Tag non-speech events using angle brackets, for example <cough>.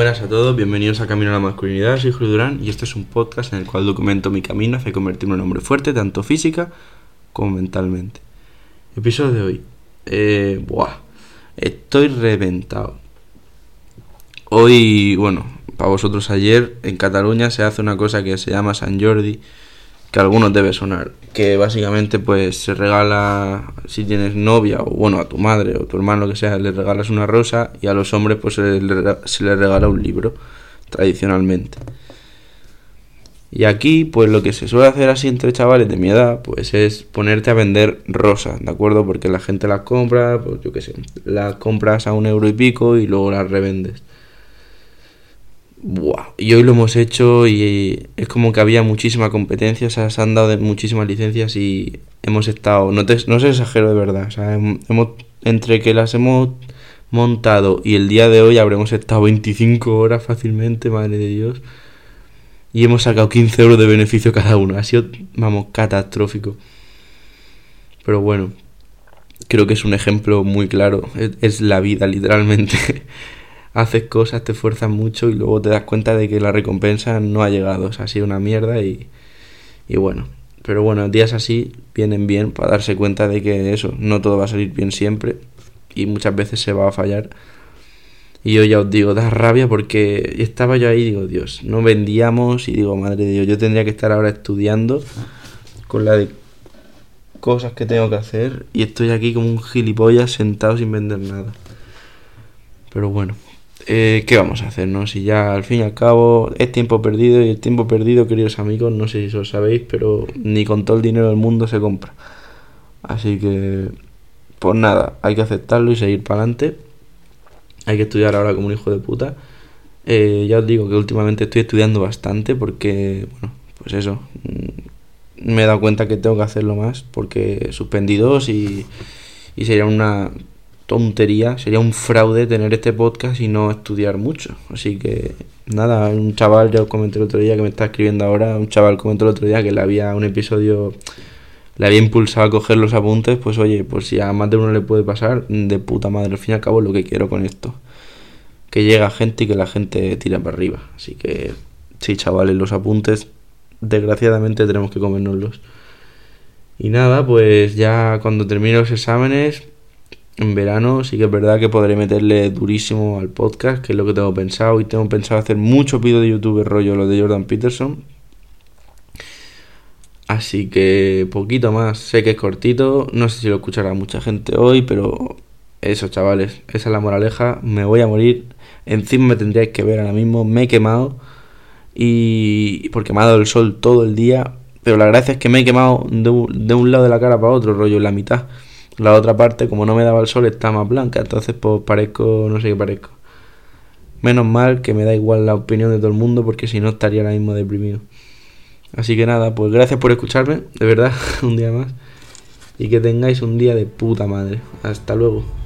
Buenas a todos, bienvenidos a Camino a la Masculinidad, soy Julio Durán y este es un podcast en el cual documento mi camino hacia convertirme en un hombre fuerte, tanto física como mentalmente. Episodio de hoy. Eh, buah, estoy reventado. Hoy, bueno, para vosotros ayer en Cataluña se hace una cosa que se llama San Jordi, que a algunos debe sonar, que básicamente pues se regala, si tienes novia o bueno, a tu madre o tu hermano, lo que sea, le regalas una rosa y a los hombres pues se les, regala un libro, tradicionalmente. Y aquí, pues lo que se suele hacer así entre chavales de mi edad, pues es ponerte a vender rosas, ¿de acuerdo? Porque la gente las compra, pues yo qué sé, las compras a un euro y pico y luego las revendes. Buah. Y hoy lo hemos hecho y es como que había muchísima competencia, o sea, se han dado muchísimas licencias y hemos estado, no, te, no se exagero de verdad, o sea, hemos, entre que las hemos montado y el día de hoy habremos estado 25 horas fácilmente, madre de Dios, y hemos sacado 15 euros de beneficio cada uno, ha sido, vamos, catastrófico. Pero bueno, creo que es un ejemplo muy claro, es la vida literalmente. <laughs> haces cosas, te esfuerzas mucho y luego te das cuenta de que la recompensa no ha llegado. O sea, ha sido una mierda y, y bueno. Pero bueno, días así vienen bien para darse cuenta de que eso, no todo va a salir bien siempre y muchas veces se va a fallar. Y yo ya os digo, da rabia porque estaba yo ahí y digo, Dios, no vendíamos y digo, madre de Dios, yo tendría que estar ahora estudiando con la de cosas que tengo que hacer y estoy aquí como un gilipollas sentado sin vender nada. Pero bueno, eh, ¿qué vamos a hacer? No? Si ya al fin y al cabo es tiempo perdido y el tiempo perdido, queridos amigos, no sé si lo sabéis, pero ni con todo el dinero del mundo se compra. Así que, pues nada, hay que aceptarlo y seguir para adelante. Hay que estudiar ahora como un hijo de puta. Eh, ya os digo que últimamente estoy estudiando bastante porque, bueno, pues eso, mm, me he dado cuenta que tengo que hacerlo más porque suspendí dos y, y sería una tontería, sería un fraude tener este podcast y no estudiar mucho. Así que nada, un chaval, ya os comenté el otro día que me está escribiendo ahora, un chaval comentó el otro día que le había un episodio, le había impulsado a coger los apuntes, pues oye, pues si a más de uno le puede pasar, de puta madre, al fin y al cabo lo que quiero con esto. Que llega gente y que la gente tira para arriba. Así que sí, chavales, los apuntes, desgraciadamente tenemos que comérnoslos. Y nada, pues ya cuando termine los exámenes, en verano sí que es verdad que podré meterle durísimo al podcast, que es lo que tengo pensado. Y tengo pensado hacer muchos vídeos de YouTube rollo lo de Jordan Peterson. Así que poquito más. Sé que es cortito. No sé si lo escuchará mucha gente hoy, pero eso, chavales. Esa es la moraleja. Me voy a morir. Encima me tendríais que ver ahora mismo. Me he quemado. Y porque me ha dado el sol todo el día. Pero la gracia es que me he quemado de un lado de la cara para otro, rollo en la mitad. La otra parte, como no me daba el sol, está más blanca. Entonces, pues parezco, no sé qué parezco. Menos mal que me da igual la opinión de todo el mundo, porque si no estaría ahora mismo deprimido. Así que nada, pues gracias por escucharme, de verdad, <laughs> un día más. Y que tengáis un día de puta madre. Hasta luego.